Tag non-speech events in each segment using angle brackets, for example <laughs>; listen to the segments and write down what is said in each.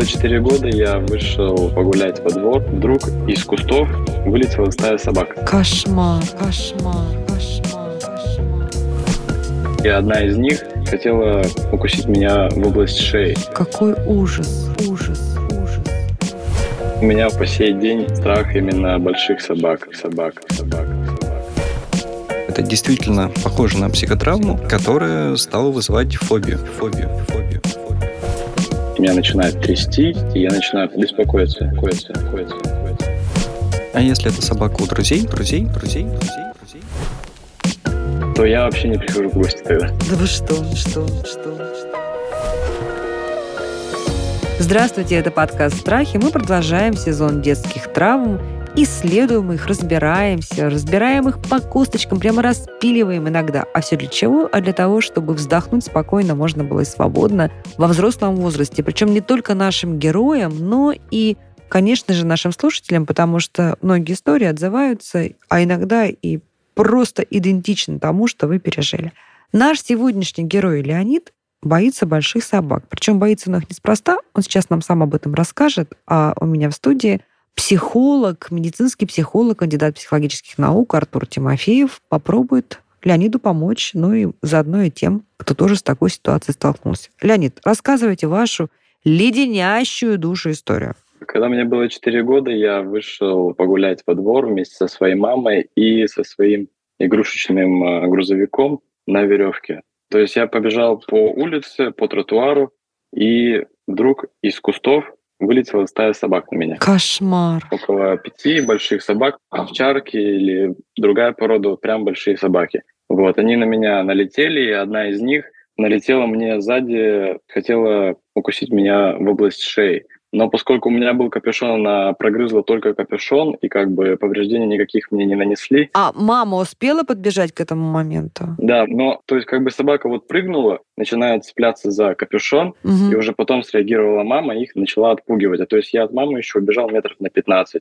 Было 4 года, я вышел погулять во двор. Вдруг из кустов вылетела стая собак. Кошмар, кошмар, кошмар, кошмар. И одна из них хотела укусить меня в область шеи. Какой ужас, ужас, ужас. У меня по сей день страх именно больших собак, собак, собак, собак. Это действительно похоже на психотравму, которая стала вызывать. Фобию, фобию, фобию. Меня начинает трясти, и я начинаю беспокоиться, беспокоиться, беспокоиться, беспокоиться. А если это собака у друзей, друзей, друзей, друзей, друзей? То я вообще не прихожу в гости тогда. Да вы что, что, что? Здравствуйте, это подкаст «Страхи». Мы продолжаем сезон детских травм, исследуем их, разбираемся, разбираем их по косточкам, прямо распиливаем иногда. А все для чего? А для того, чтобы вздохнуть спокойно можно было и свободно во взрослом возрасте. Причем не только нашим героям, но и конечно же, нашим слушателям, потому что многие истории отзываются, а иногда и просто идентичны тому, что вы пережили. Наш сегодняшний герой Леонид боится больших собак. Причем боится он их неспроста. Он сейчас нам сам об этом расскажет. А у меня в студии психолог, медицинский психолог, кандидат психологических наук Артур Тимофеев попробует Леониду помочь, ну и заодно и тем, кто тоже с такой ситуацией столкнулся. Леонид, рассказывайте вашу леденящую душу историю. Когда мне было 4 года, я вышел погулять во двор вместе со своей мамой и со своим игрушечным э, грузовиком на веревке. То есть я побежал по улице, по тротуару, и вдруг из кустов вылетела стая собак на меня. Кошмар. Около пяти больших собак, овчарки или другая порода, вот прям большие собаки. Вот, они на меня налетели, и одна из них налетела мне сзади, хотела укусить меня в область шеи. Но поскольку у меня был капюшон, она прогрызла только капюшон, и как бы повреждений никаких мне не нанесли. А мама успела подбежать к этому моменту? Да, но то есть как бы собака вот прыгнула, начинает цепляться за капюшон, Мгм. и уже потом среагировала мама, и их начала отпугивать. А то есть я от мамы еще убежал метров на 15-20.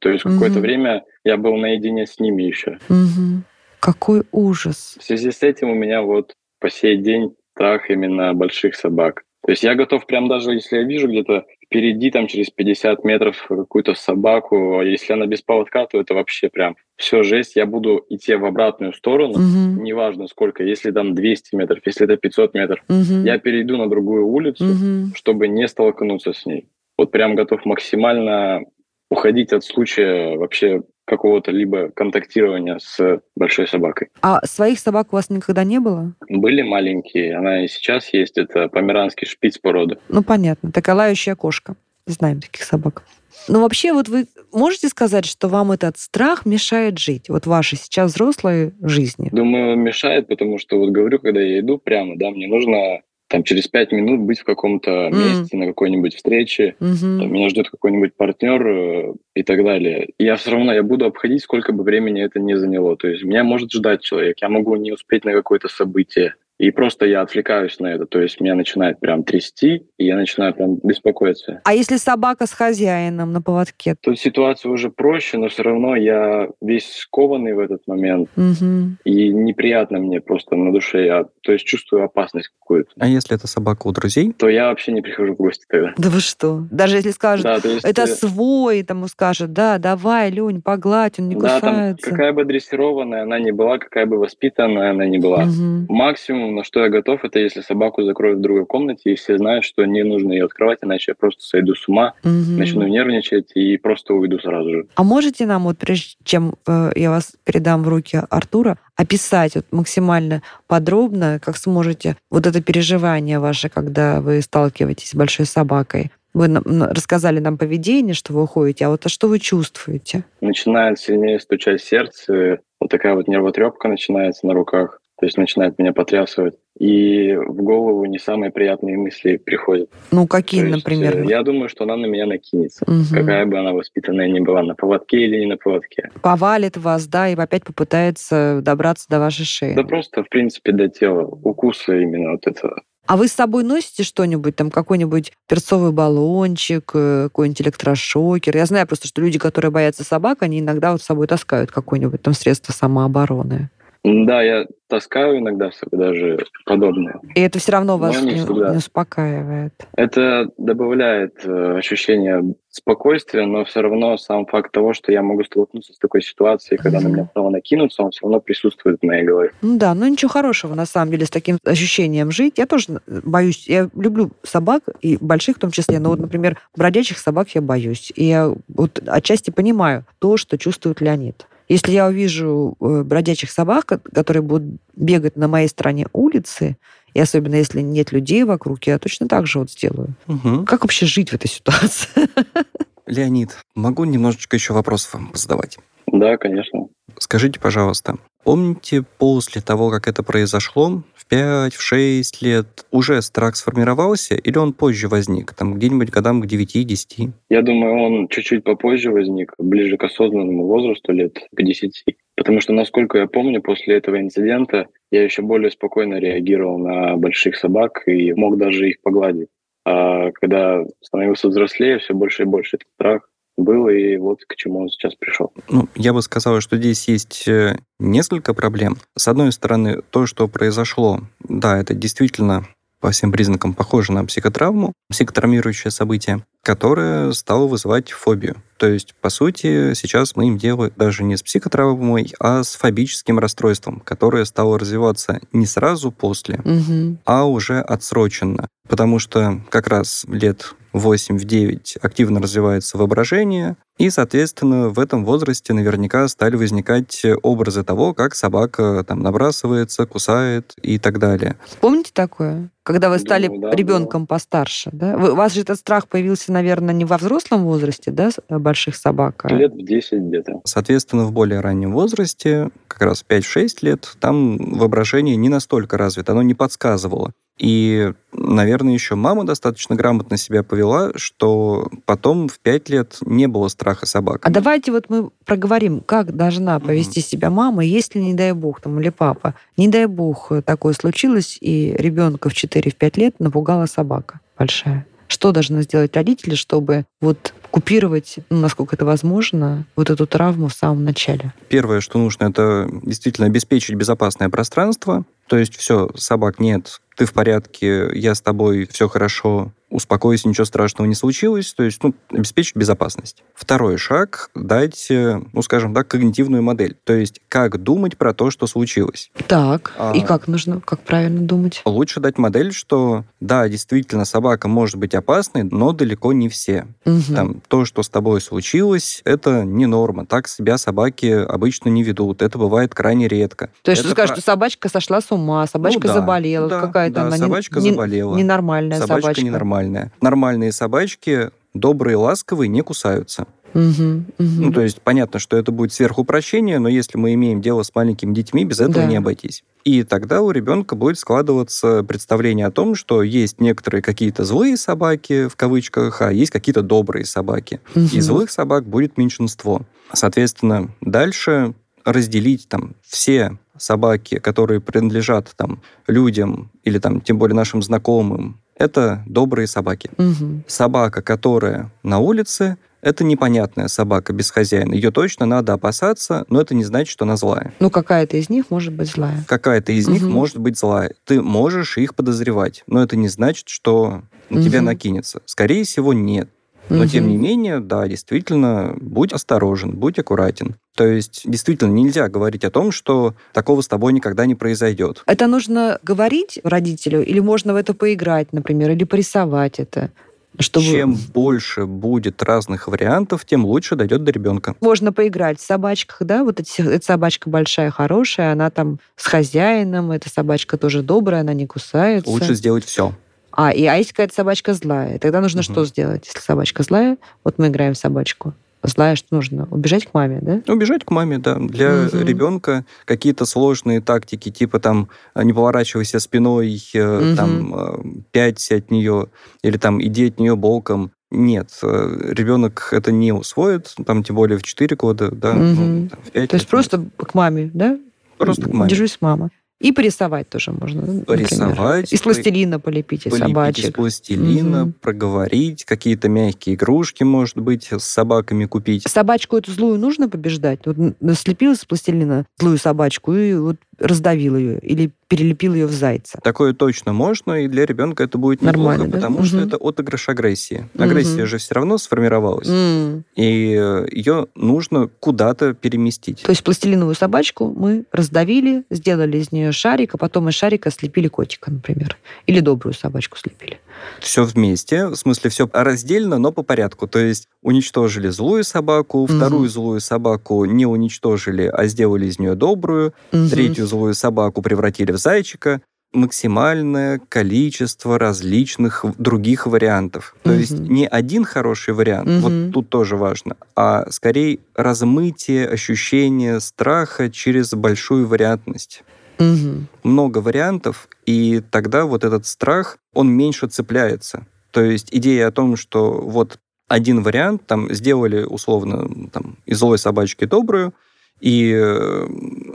То есть какое-то Мгм. время я был наедине с ними еще. Мгм. Какой ужас. В связи с этим у меня вот по сей день страх именно больших собак. То есть я готов прям даже, если я вижу где-то впереди, там через 50 метров какую-то собаку, а если она без поводка, то это вообще прям все жесть. Я буду идти в обратную сторону, Мгм. неважно сколько, если там 200 метров, если это 500 метров. Мгм. Я перейду на другую улицу, Мгм. чтобы не столкнуться с ней. Вот прям готов максимально уходить от случая вообще какого-то либо контактирования с большой собакой. А своих собак у вас никогда не было? Были маленькие, она и сейчас есть, это померанский шпиц породы. Ну, понятно. Такая лающая кошка. Знаем таких собак. Ну, вообще, вот вы можете сказать, что вам этот страх мешает жить? Вот вашей сейчас взрослой жизни? Думаю, мешает, потому что вот говорю, когда я иду прямо, да, мне нужно там через пять минут быть в каком-то М. месте, на какой-нибудь встрече, Мгм. там меня ждет какой-нибудь партнер э, и так далее. И я все равно, я буду обходить, сколько бы времени это не заняло. То есть меня может ждать человек, я могу не успеть на какое-то событие. И просто я отвлекаюсь на это. То есть меня начинает прям трясти, и я начинаю прям беспокоиться. А если собака с хозяином на поводке? Тут ситуация уже проще, но все равно я весь скованный в этот момент. Мгм. И неприятно мне просто на душе. Я, то есть чувствую опасность какую-то. А если это собака у друзей? То я вообще не прихожу в гости тогда. Да вы что? Даже если скажут, Да, то есть, это э, свой, тому скажет, да, давай, Лень, погладь, он не да, там кусается. какая бы дрессированная она ни была, какая бы воспитанная она ни была. Мгм. Максимум, на что я готов, это если собаку закроют в другой комнате, и все знают, что не нужно ее открывать, иначе я просто сойду с ума, Мгм. начну нервничать и просто уйду сразу же. А можете нам, вот прежде чем э, я вас передам в руки Артура, описать вот максимально подробно, как сможете, вот это переживание ваше, когда вы сталкиваетесь с большой собакой? Вы рассказали нам поведение, что вы уходите, а вот а что вы чувствуете? Начинает сильнее стучать сердце, вот такая вот нервотрепка начинается на руках, то есть начинает меня потрясывать. И в голову не самые приятные мысли приходят. Ну, какие, То есть, например? э, Я думаю, что она на меня накинется. Мгм. Какая бы она воспитанная ни была, на поводке или не на поводке. Повалит вас, да, и опять попытается добраться до вашей шеи. Да просто, в принципе, до тела. Укуса именно вот этого. А вы с собой носите что-нибудь, там какой-нибудь перцовый баллончик, э, какой-нибудь электрошокер? Я знаю просто, что люди, которые боятся собак, они иногда вот с собой таскают какое-нибудь там средство самообороны. Да, я таскаю иногда даже подобное. И это все равно вас не не, всегда. не успокаивает. Это добавляет э, ощущение спокойствия, но все равно сам факт того, что я могу столкнуться с такой ситуацией, когда на меня снова накинутся, он все равно присутствует в моей голове. Ну да, ну ничего хорошего, на самом деле, с таким ощущением жить. Я тоже э, боюсь, я люблю собак, и больших в том числе, но вот, например, бродячих собак я боюсь. И я вот отчасти понимаю то, что чувствует Леонид. Если я увижу э, бродячих собак, ко- которые будут бегать на моей стороне улицы, и особенно если нет людей вокруг, я точно так же вот сделаю. Мгм. Как вообще жить в этой ситуации? <laughs> Леонид, могу немножечко еще вопросов вам задавать? Да, конечно. Скажите, пожалуйста, помните после того, как это произошло, в 5-6 лет, уже страх сформировался или он позже возник, там где-нибудь годам к 9-10? Я думаю, он чуть-чуть попозже возник, ближе к осознанному возрасту, лет к 10. Потому что, насколько я помню, после этого инцидента я еще более спокойно реагировал на больших собак и мог даже их погладить. А когда становился взрослее, все больше и больше этот страх был, и вот к чему он сейчас пришел. Ну, я бы сказал, что здесь есть э, несколько проблем. С одной стороны, то, что произошло, да, это действительно по всем признакам похоже на психотравму, психотравмирующее событие, которое стало вызывать фобию. То есть, по сути, сейчас мы им дело даже не с психотравмой, а с фобическим расстройством, которое стало развиваться не сразу после, Мгм. а уже отсроченно. Потому что как раз лет 8-9 активно развивается воображение, и, соответственно, в этом возрасте наверняка стали возникать образы того, как собака там набрасывается, кусает и так далее. Помните такое? Когда вы стали Думаю, да, ребенком постарше, да? У вас же этот страх появился, наверное, не во взрослом возрасте, да, э, больших собак? а- Лет в 10 где-то. Соответственно, в более раннем возрасте, как раз 5-6 лет, там воображение не настолько развито, оно не подсказывало. И, наверное, еще мама достаточно грамотно себя повела, что потом в 5 лет не было страха собак. А давайте вот мы проговорим, как должна повести себя мама, если, не дай бог, там, или папа, не дай бог, э, такое случилось, и ребенка в 4-5 лет напугала собака большая. Что должны сделать родители, чтобы вот купировать, ну, насколько это возможно, вот эту травму в самом начале? Первое, что нужно, это действительно обеспечить безопасное пространство. То есть все, собак нет, ты в порядке, я с тобой, все хорошо, успокойся, ничего страшного не случилось. То есть, ну, обеспечить безопасность. Второй шаг — дать, э, ну, скажем так, когнитивную модель. То есть, как думать про то, что случилось. Так, А. и как нужно, как правильно думать? Лучше дать модель, что да, действительно, собака может быть опасной, но далеко не все. Мгм. Там, то, что с тобой случилось, это не норма. Так себя собаки обычно не ведут. Это бывает крайне редко. То есть, это что скажешь, про- что собачка сошла с ума, собачка Ну да, заболела, да, какая-то да, она собачка не- заболела. ненормальная собачка, собачка. ненормальная. Нормальные собачки, добрые, ласковые, не кусаются. Ну, то есть понятно, что это будет сверхупрощение, но если мы имеем дело с маленькими детьми, без этого Да. не обойтись. И тогда у ребенка будет складываться представление о том, что есть некоторые какие-то злые собаки, в кавычках, а есть какие-то добрые собаки. И злых собак будет меньшинство. Соответственно, дальше разделить там все собаки, которые принадлежат там людям или там тем более нашим знакомым, это добрые собаки. Мгм. Собака, которая на улице, это непонятная собака без хозяина. Ее точно надо опасаться, но это не значит, что она злая. Ну, какая-то из них может быть злая. Какая-то из них Мгм. может быть злая. Ты можешь их подозревать, но это не значит, что на тебя Мгм. накинется. Скорее всего, нет. Но, тем Мгм. не менее, да, действительно, будь осторожен, будь аккуратен. То есть, действительно, нельзя говорить о том, что такого с тобой никогда не произойдет. Это нужно говорить родителю, или можно в это поиграть, например, или порисовать это? Чтобы... Чем больше будет разных вариантов, тем лучше дойдет до ребенка. Можно поиграть в собачках, да, вот эти, эта собачка большая, хорошая, она там с хозяином, эта собачка тоже добрая, она не кусается. Лучше сделать все. А, и, а если какая-то собачка злая, тогда нужно Мгм. что сделать? Если собачка злая, вот мы играем в собачку. Злая, что нужно? Убежать к маме, да? Убежать к маме, да. Для Мгм. ребенка какие-то сложные тактики, типа там не поворачивайся спиной, Мгм. там э, пяться от нее, или там иди от нее боком. Нет, э, ребенок это не усвоит, там тем более в 4 года, да, ну, Мгм. там, в 5 То есть просто к маме, да? Просто к маме. Держусь мама. И порисовать тоже можно. например. Порисовать, Из пластилина полепить, из полепить из собачек. пластилина, Мгм. проговорить, какие-то мягкие игрушки, может быть, с собаками купить. Собачку эту злую нужно побеждать? Вот слепил из пластилина злую собачку и вот раздавил ее или перелепил ее в зайца. Такое точно можно, и для ребенка это будет Нормально, неплохо, да? потому Мгм. что это отыгрыш агрессии. Агрессия Мгм. же все равно сформировалась, М. и э, ее нужно куда-то переместить. То есть пластилиновую собачку мы раздавили, сделали из нее шарик, а потом из шарика слепили котика, например. Или добрую собачку слепили. Все вместе, в смысле все раздельно, но по порядку. То есть уничтожили злую собаку, Мгм. вторую злую собаку не уничтожили, а сделали из нее добрую, Мгм. третью злую собаку превратили в зайчика. Максимальное количество различных других вариантов. То Мгм. есть не один хороший вариант, Мгм. вот тут тоже важно, а скорее размытие ощущения страха через большую вариантность Мгм. много вариантов, и тогда вот этот страх, он меньше цепляется. То есть идея о том, что вот один вариант, там сделали условно там, из злой собачки добрую, и э,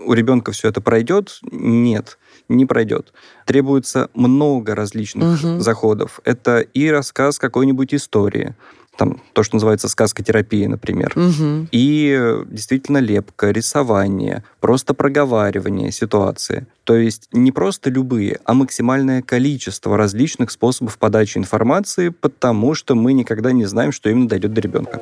у ребенка все это пройдет, нет, не пройдет. Требуется много различных Мгм. заходов. Это и рассказ какой-нибудь истории, там то, что называется сказкотерапия, например, Мгм. и э, действительно лепка, рисование, просто проговаривание ситуации. То есть не просто любые, а максимальное количество различных способов подачи информации, потому что мы никогда не знаем, что именно дойдет до ребенка.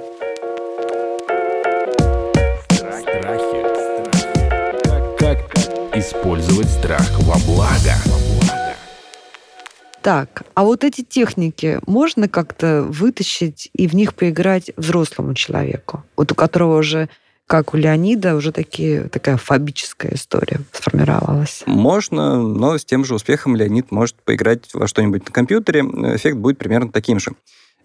Так, а вот эти техники можно как-то вытащить и в них поиграть взрослому человеку? Вот у которого уже, как у Леонида, уже такие, такая фобическая история сформировалась. Можно, но с тем же успехом Леонид может поиграть во что-нибудь на компьютере. Эффект будет примерно таким же.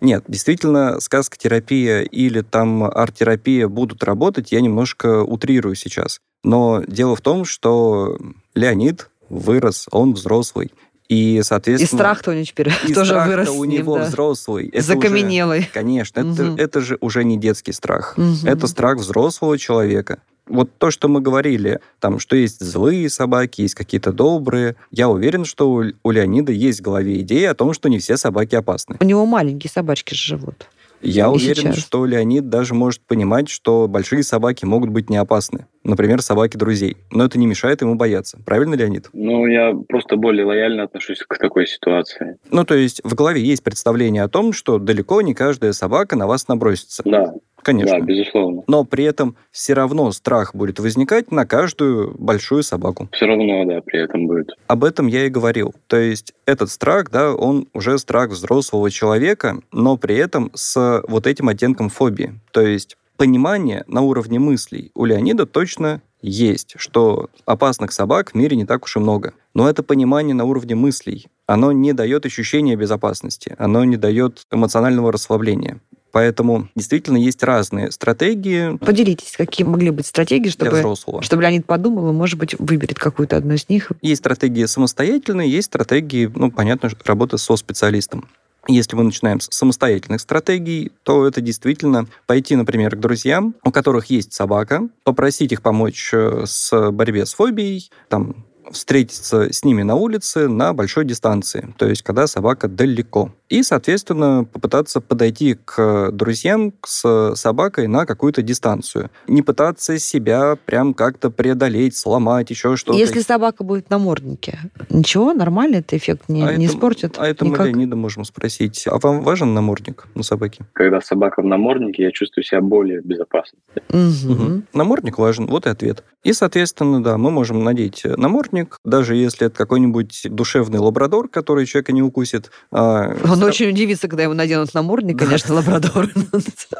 Нет, действительно, сказкотерапия или там арт-терапия будут работать, я немножко утрирую сейчас. Но дело в том, что Леонид вырос, он взрослый. И, И соответственно... страх-то у него теперь и тоже страх-то вырос у ним, него да. взрослый. Это уже- Закаменелый. Конечно, это, это же уже не детский страх. Это страх взрослого человека. Вот то, что мы говорили, там, что есть злые собаки, есть какие-то добрые. Я уверен, что у, у Леонида есть в голове идея о том, что не все собаки опасны. У него маленькие собачки живут. Я И уверен, сейчас. что Леонид даже может понимать, что большие собаки могут быть не опасны. Например, собаки друзей. Но это не мешает ему бояться. Правильно, Леонид? Ну, я просто более лояльно отношусь к такой ситуации. Ну, то есть в голове есть представление о том, что далеко не каждая собака на вас набросится. Да, Конечно. да, безусловно. но при этом все равно страх будет возникать на каждую большую собаку. Все равно, да, при этом будет. Об этом я и говорил. То есть этот страх, да, он уже страх взрослого человека, но при этом с вот этим оттенком фобии. То есть понимание на уровне мыслей у Леонида точно есть, что опасных собак в мире не так уж и много. Но это понимание на уровне мыслей. Оно не дает ощущения безопасности, оно не дает эмоционального расслабления. Поэтому действительно есть разные стратегии Поделитесь, какие могли быть стратегии, для чтобы, взрослого. чтобы Леонид подумал и, может быть, выберет какую-то одну из них. Есть стратегии самостоятельные, есть стратегии, ну, понятно, работы со специалистом. Если мы начинаем с самостоятельных стратегий, то это действительно пойти, например, к друзьям, у которых есть собака, попросить их помочь э, с борьбе с фобией, там, встретиться с ними на улице на большой дистанции, то есть когда собака далеко. И, соответственно, попытаться подойти к друзьям с собакой на какую-то дистанцию. Не пытаться себя прям как-то преодолеть, сломать, еще что-то. Если собака будет в наморднике, ничего, нормально, это эффект не, А не это- испортит? А это мы никак? Леонида можем спросить. А вам важен намордник на собаке? Когда собака в наморднике, я чувствую себя более безопасно. Мгм. Намордник важен, вот и ответ. И, соответственно, да, мы можем надеть намордник, даже если это какой-нибудь душевный лабрадор, который человека не укусит. а, Он стра- очень удивится, когда ему наденут намордник, конечно, лабрадор.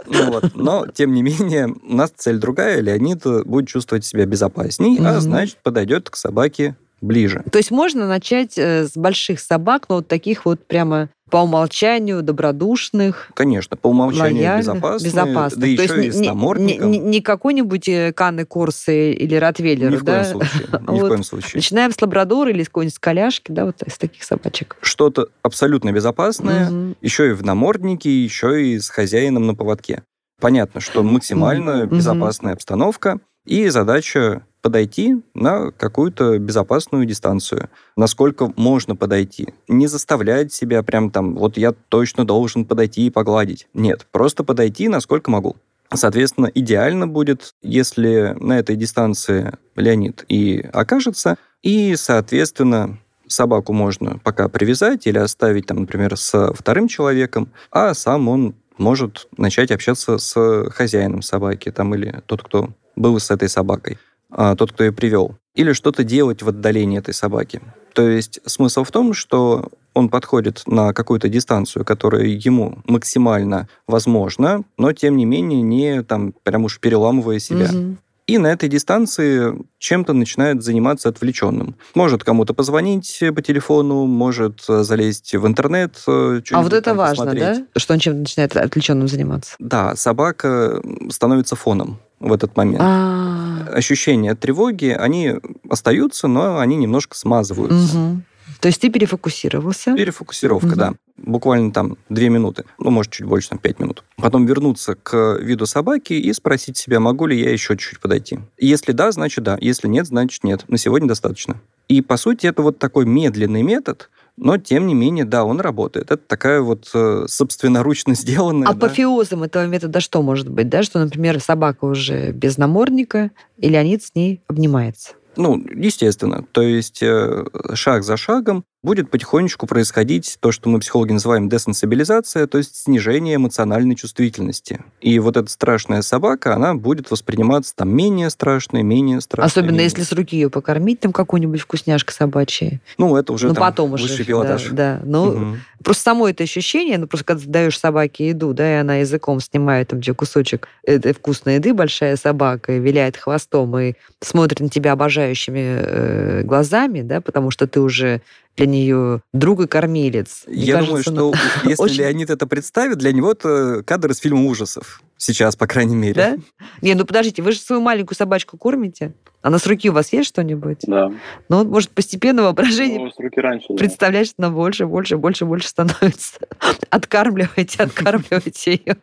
Ну вот. Но, тем не менее, у нас цель другая. Леонид будет чувствовать себя безопасней, а значит, подойдет к собаке ближе. То есть можно начать э, с больших собак, но вот таких вот прямо по умолчанию добродушных, Конечно, по умолчанию лояльных, безопасные, безопасных. да То еще есть и с не- не, намордником. не- не какой-нибудь э, Канны Корсы или Ротвейлер, Ни в да? коем случае. Ни в Вот. коем случае. Начинаем с лабрадора или с какой-нибудь коляшки, да, вот из таких собачек. Что-то абсолютно безопасное, Мгм. еще и в наморднике, еще и с хозяином на поводке. Понятно, что максимально Мгм. безопасная обстановка, и задача подойти на какую-то безопасную дистанцию. Насколько можно подойти. Не заставлять себя прям там, вот я точно должен подойти и погладить. Нет, просто подойти, насколько могу. Соответственно, идеально будет, если на этой дистанции Леонид и окажется, и, соответственно, собаку можно пока привязать или оставить, там, например, с вторым человеком, а сам он может начать общаться с хозяином собаки там, или тот, кто был с этой собакой, тот, кто ее привел. Или что-то делать в отдалении этой собаки. То есть смысл в том, что он подходит на какую-то дистанцию, которая ему максимально возможна, но тем не менее не там прям уж переламывая себя. Угу. И на этой дистанции чем-то начинает заниматься отвлеченным. Может кому-то позвонить по телефону, может залезть в интернет. Э, а вот это важно, посмотреть. да? Что он чем-то начинает отвлеченным заниматься? Да, собака становится фоном в этот момент. А-а-а. Ощущения тревоги, они остаются, но они немножко смазываются. Угу. То есть ты перефокусировался? Перефокусировка, угу. да. Буквально там две минуты, ну, может, чуть больше, там, пять минут. Потом вернуться к виду собаки и спросить себя, могу ли я еще чуть-чуть подойти. Если да, значит да. Если нет, значит нет. На сегодня достаточно. И, по сути, это вот такой медленный метод, но, тем не менее, да, он работает. Это такая вот э, собственноручно <laughs> сделанная... Апофеозом да? этого метода что может быть? Да? Что, например, собака уже без намордника, и Леонид с ней обнимается. Ну, естественно. То есть э, шаг за шагом будет потихонечку происходить то, что мы психологи называем десенсибилизация, то есть снижение эмоциональной чувствительности. И вот эта страшная собака, она будет восприниматься там менее страшной, менее страшной. Особенно менее... если с руки ее покормить, там какую-нибудь вкусняшка собачья. Ну, это уже ну, там потом уже, высший пилотаж. Да, да. Ну, угу. просто само это ощущение, ну, просто когда ты даешь собаке еду, да, и она языком снимает там где кусочек этой вкусной еды, большая собака, и виляет хвостом, и смотрит на тебя обожающими э, глазами, да, потому что ты уже для нее друг и кормилец. Мне Я кажется, думаю, что ну, если очень... Леонид это представит, для него это кадр из фильма ужасов. Сейчас, по крайней мере. Да? Не, ну подождите, вы же свою маленькую собачку кормите? Она с руки у вас есть что-нибудь? Да. Ну, может, постепенно воображение ну, с руки раньше, представлять, что она больше, больше, больше, больше становится. <laughs> Откармливайте, откармливайте ее.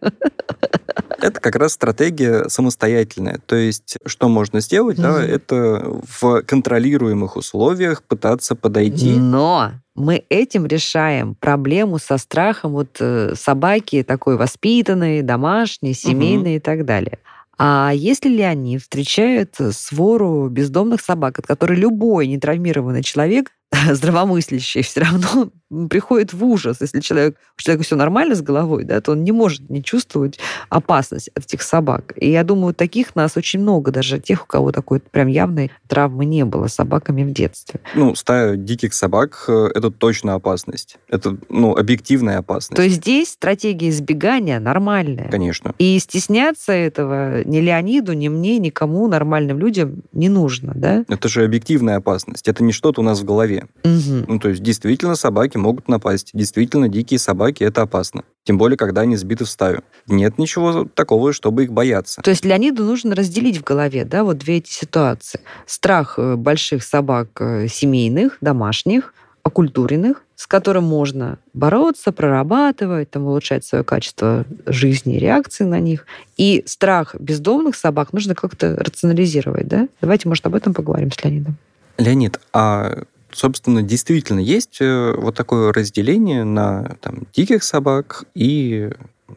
Это как раз стратегия самостоятельная. То есть, что можно сделать, да, это в контролируемых условиях пытаться подойти. Но мы этим решаем проблему со страхом вот э, собаки такой воспитанной, домашней, семейной угу. и так далее. А если Леонид встречает свору бездомных собак, от которой любой нетравмированный человек <laughs> здравомыслящий все равно приходит в ужас. Если человек, у человека все нормально с головой, да, то он не может не чувствовать опасность от этих собак. И я думаю, таких нас очень много, даже тех, у кого такой прям явной травмы не было с собаками в детстве. Ну, стая диких собак э, — это точно опасность. Это, ну, объективная опасность. То есть здесь стратегия избегания нормальная. Конечно. И стесняться этого ни Леониду, ни мне, никому, нормальным людям не нужно, да? Это же объективная опасность. Это не что-то у нас в голове. Угу. Ну, то есть действительно собаки могут напасть. Действительно дикие собаки это опасно. Тем более, когда они сбиты в стаю. Нет ничего такого, чтобы их бояться. То есть Леониду нужно разделить в голове, да, вот две эти ситуации. Страх э, больших собак э, семейных, домашних, окультуренных, с которым можно бороться, прорабатывать, там, улучшать свое качество жизни, реакции на них. И страх бездомных собак нужно как-то рационализировать, да? Давайте, может, об этом поговорим с Леонидом. Леонид, а собственно, действительно есть э, вот такое разделение на там, диких собак и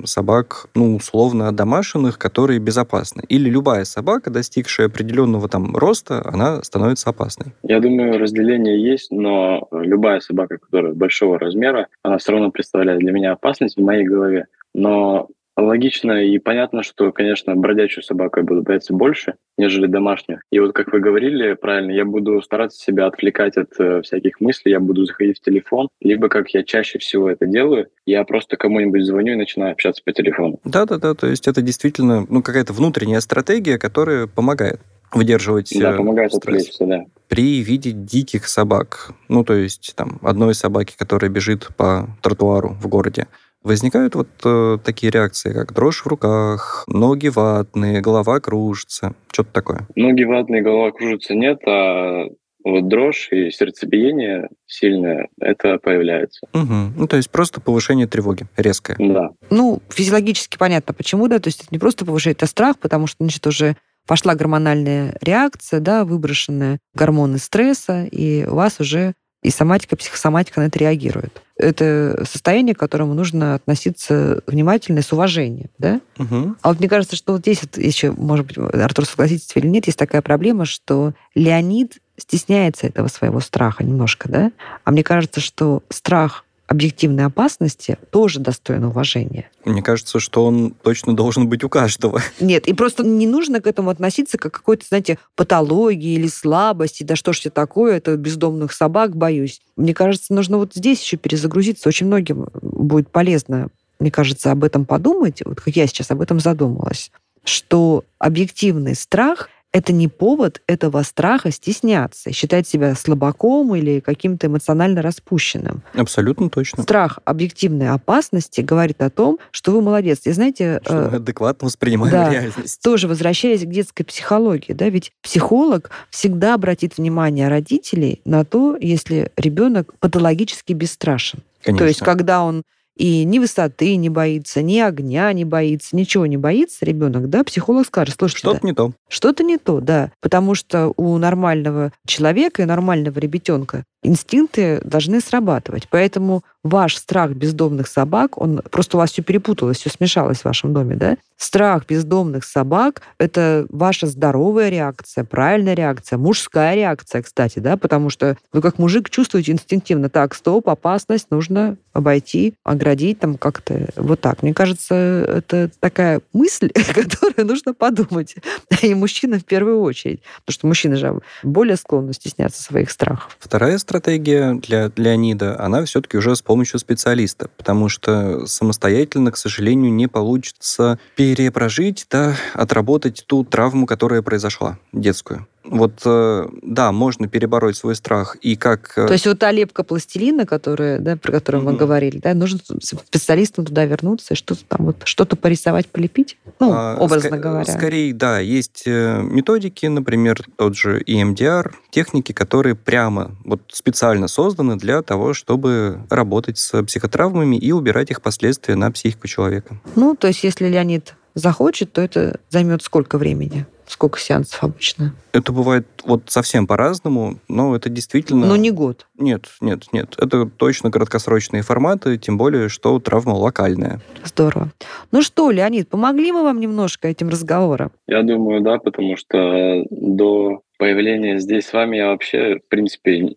собак, ну, условно, домашних, которые безопасны. Или любая собака, достигшая определенного там роста, она становится опасной. Я думаю, разделение есть, но любая собака, которая большого размера, она все равно представляет для меня опасность в моей голове. Но Логично и понятно, что, конечно, бродячую собаку я буду бояться больше, нежели домашнюю. И вот, как вы говорили правильно, я буду стараться себя отвлекать от э, всяких мыслей, я буду заходить в телефон, либо, как я чаще всего это делаю, я просто кому-нибудь звоню и начинаю общаться по телефону. Да-да-да, то есть это действительно ну, какая-то внутренняя стратегия, которая помогает выдерживать да, э, помогает стресс. отвлечься, да. При виде диких собак, ну, то есть там одной собаки, которая бежит по тротуару в городе, Возникают вот э, такие реакции, как дрожь в руках, ноги ватные, голова кружится, что-то такое. Ноги ватные, голова кружится нет, а вот дрожь и сердцебиение сильное, это появляется. Угу. Ну, то есть просто повышение тревоги, резкое. Да. Ну, физиологически понятно, почему, да, то есть это не просто повышает, а страх, потому что, значит, уже пошла гормональная реакция, да, выброшенная гормоны стресса, и у вас уже и соматика, психосоматика на это реагирует. Это состояние, к которому нужно относиться внимательно и с уважением, да? Угу. А вот мне кажется, что вот здесь вот еще, может быть, Артур, согласитесь или нет, есть такая проблема, что Леонид стесняется этого своего страха немножко, да? А мне кажется, что страх объективной опасности тоже достоин уважения. Мне кажется, что он точно должен быть у каждого. <laughs> Нет, и просто не нужно к этому относиться как к какой-то, знаете, патологии или слабости. Да что ж это такое, это бездомных собак боюсь. Мне кажется, нужно вот здесь еще перезагрузиться. Очень многим будет полезно, мне кажется, об этом подумать, вот как я сейчас об этом задумалась, что объективный страх это не повод этого страха стесняться, считать себя слабаком или каким-то эмоционально распущенным. Абсолютно точно. Страх объективной опасности говорит о том, что вы молодец. И знаете... Что мы э, адекватно воспринимаем да, реальность. тоже возвращаясь к детской психологии, да, ведь психолог всегда обратит внимание родителей на то, если ребенок патологически бесстрашен. Конечно. То есть, когда он и ни высоты не боится, ни огня не боится, ничего не боится ребенок, да, психолог скажет, слушайте, Что-то да, не то. что-то не то, да, потому что у нормального человека и нормального ребятенка инстинкты должны срабатывать. Поэтому ваш страх бездомных собак, он просто у вас все перепуталось, все смешалось в вашем доме, да? Страх бездомных собак — это ваша здоровая реакция, правильная реакция, мужская реакция, кстати, да, потому что вы как мужик чувствуете инстинктивно, так, стоп, опасность, нужно обойти, оградить там как-то вот так. Мне кажется, это такая мысль, <laughs> которую нужно подумать. И мужчина в первую очередь. Потому что мужчины же более склонны стесняться своих страхов. Вторая стратегия для Леонида, она все-таки уже с помощью специалиста, потому что самостоятельно, к сожалению, не получится перепрожить, да, отработать ту травму, которая произошла, детскую. Вот, э, да, можно перебороть свой страх. И как... э, То есть вот та лепка пластилина, которая, да, про которую мы Мгм. говорили, да, нужно специалистам туда вернуться и что-то там вот, что-то порисовать, полепить, ну, А, образно ска- говоря. Скорее, да, есть э, методики, например, тот же EMDR, техники, которые прямо вот специально созданы для того, чтобы работать с психотравмами и убирать их последствия на психику человека. Ну, то есть если Леонид захочет, то это займет сколько времени? Сколько сеансов обычно? Это бывает вот совсем по-разному, но это действительно... Ну, не год. Нет, нет, нет. Это точно краткосрочные форматы, тем более, что травма локальная. Здорово. Ну что, Леонид, помогли мы вам немножко этим разговором? Я думаю, да, потому что до появления здесь с вами я вообще, в принципе,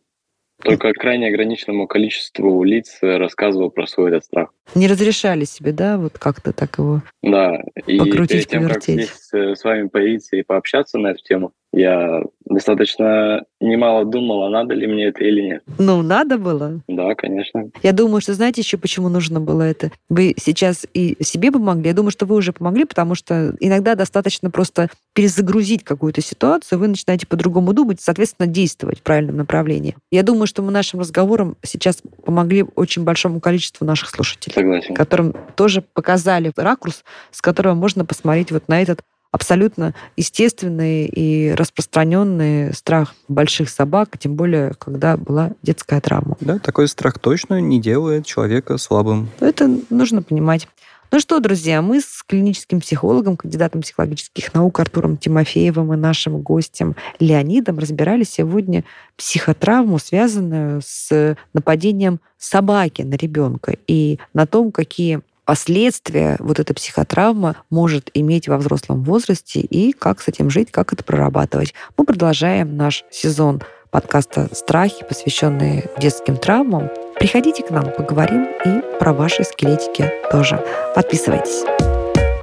только крайне ограниченному количеству лиц рассказывал про свой этот страх. Не разрешали себе, да, вот как-то так его... Да, и Покрутить, перед тем, как повертеть. здесь э, с вами появиться и пообщаться на эту тему, я достаточно немало думал, а надо ли мне это или нет. Ну, надо было. Да, конечно. Я думаю, что знаете еще, почему нужно было это? Вы сейчас и себе помогли. Я думаю, что вы уже помогли, потому что иногда достаточно просто перезагрузить какую-то ситуацию, вы начинаете по-другому думать, соответственно, действовать в правильном направлении. Я думаю, что мы нашим разговором сейчас помогли очень большому количеству наших слушателей Согласен. которым тоже показали ракурс, с которого можно посмотреть вот на этот абсолютно естественный и распространенный страх больших собак, тем более, когда была детская травма. Да, такой страх точно не делает человека слабым. Это нужно понимать. Ну что, друзья, мы с клиническим психологом, кандидатом психологических наук Артуром Тимофеевым и нашим гостем Леонидом разбирали сегодня психотравму, связанную с нападением собаки на ребенка и на том, какие последствия вот эта психотравма может иметь во взрослом возрасте и как с этим жить, как это прорабатывать. Мы продолжаем наш сезон подкаста «Страхи», посвященные детским травмам. Приходите к нам, поговорим и про ваши скелетики тоже. Подписывайтесь.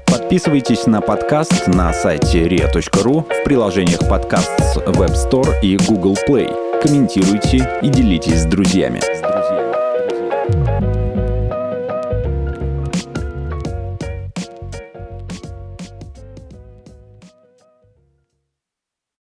Подписывайтесь на подкаст на сайте ria.ru в приложениях подкаст с Web Store и Google Play. Комментируйте и делитесь с друзьями.